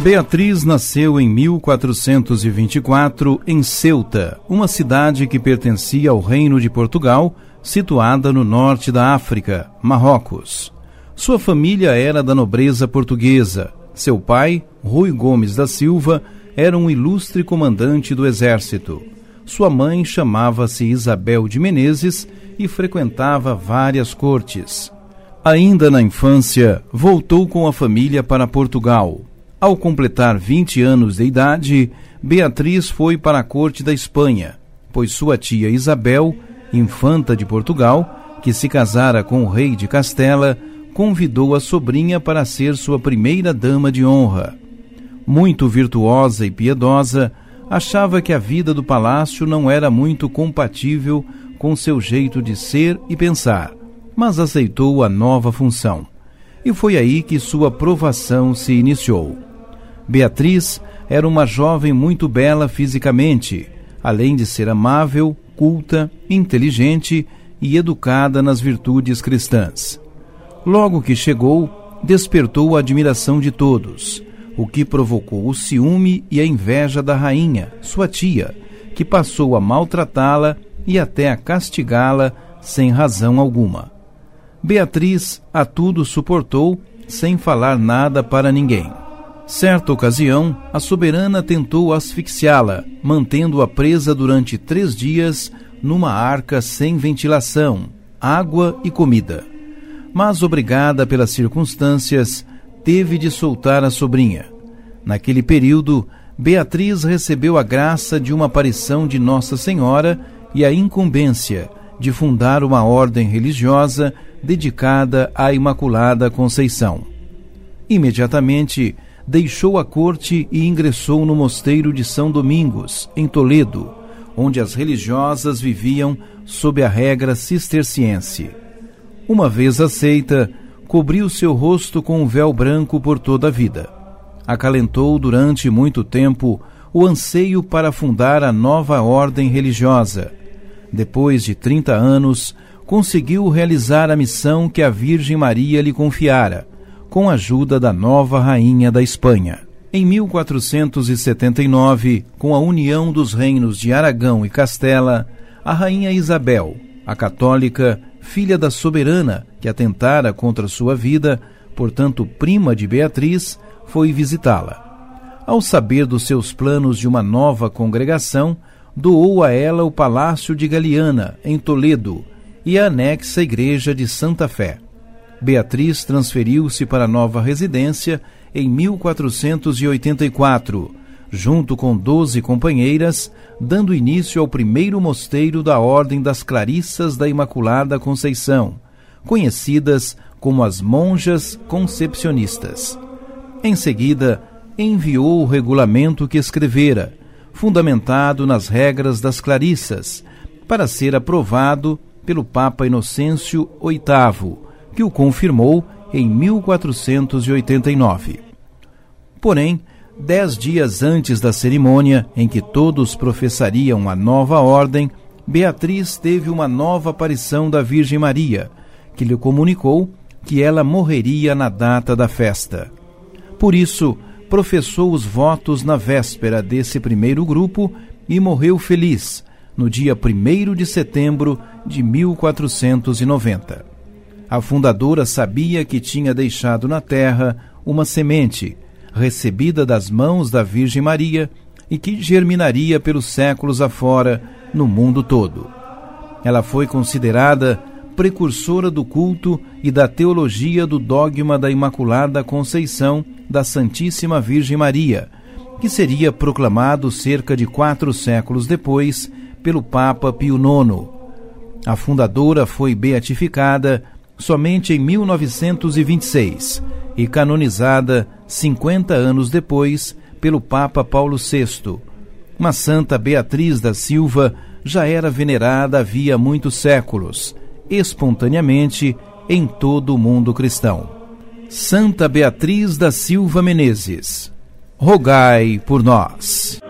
Beatriz nasceu em 1424 em Ceuta, uma cidade que pertencia ao Reino de Portugal, situada no norte da África, Marrocos. Sua família era da nobreza portuguesa. Seu pai, Rui Gomes da Silva, era um ilustre comandante do exército. Sua mãe chamava-se Isabel de Menezes e frequentava várias cortes. Ainda na infância, voltou com a família para Portugal. Ao completar 20 anos de idade, Beatriz foi para a corte da Espanha, pois sua tia Isabel, infanta de Portugal, que se casara com o rei de Castela, convidou a sobrinha para ser sua primeira dama de honra. Muito virtuosa e piedosa, achava que a vida do palácio não era muito compatível com seu jeito de ser e pensar, mas aceitou a nova função. E foi aí que sua provação se iniciou. Beatriz era uma jovem muito bela fisicamente, além de ser amável, culta, inteligente e educada nas virtudes cristãs. Logo que chegou, despertou a admiração de todos, o que provocou o ciúme e a inveja da rainha, sua tia, que passou a maltratá-la e até a castigá-la sem razão alguma. Beatriz a tudo suportou, sem falar nada para ninguém. Certa ocasião, a soberana tentou asfixiá-la, mantendo-a presa durante três dias numa arca sem ventilação, água e comida. Mas, obrigada pelas circunstâncias, teve de soltar a sobrinha. Naquele período, Beatriz recebeu a graça de uma aparição de Nossa Senhora e a incumbência de fundar uma ordem religiosa dedicada à Imaculada Conceição. Imediatamente, deixou a corte e ingressou no mosteiro de São Domingos, em Toledo, onde as religiosas viviam sob a regra cisterciense. Uma vez aceita, cobriu seu rosto com um véu branco por toda a vida. Acalentou durante muito tempo o anseio para fundar a nova ordem religiosa. Depois de 30 anos, conseguiu realizar a missão que a Virgem Maria lhe confiara, com a ajuda da nova rainha da Espanha. Em 1479, com a união dos reinos de Aragão e Castela, a rainha Isabel, a católica, filha da soberana que atentara contra sua vida, portanto prima de Beatriz, foi visitá-la. Ao saber dos seus planos de uma nova congregação, doou a ela o Palácio de Galiana, em Toledo, e a anexa Igreja de Santa Fé. Beatriz transferiu-se para a nova residência em 1484, junto com doze companheiras, dando início ao primeiro mosteiro da Ordem das Clarissas da Imaculada Conceição, conhecidas como as Monjas Concepcionistas. Em seguida, enviou o regulamento que escrevera, fundamentado nas regras das Clarissas, para ser aprovado pelo Papa Inocêncio VIII, que o confirmou em 1489. Porém, dez dias antes da cerimônia em que todos professariam a nova ordem, Beatriz teve uma nova aparição da Virgem Maria, que lhe comunicou que ela morreria na data da festa. Por isso, professou os votos na véspera desse primeiro grupo e morreu feliz, no dia 1 de setembro de 1490. A fundadora sabia que tinha deixado na terra uma semente, recebida das mãos da Virgem Maria e que germinaria pelos séculos afora no mundo todo. Ela foi considerada precursora do culto e da teologia do dogma da Imaculada Conceição da Santíssima Virgem Maria, que seria proclamado cerca de quatro séculos depois pelo Papa Pio IX. A fundadora foi beatificada somente em 1926 e canonizada 50 anos depois pelo Papa Paulo VI. Mas Santa Beatriz da Silva já era venerada havia muitos séculos espontaneamente em todo o mundo cristão. Santa Beatriz da Silva Menezes, rogai por nós.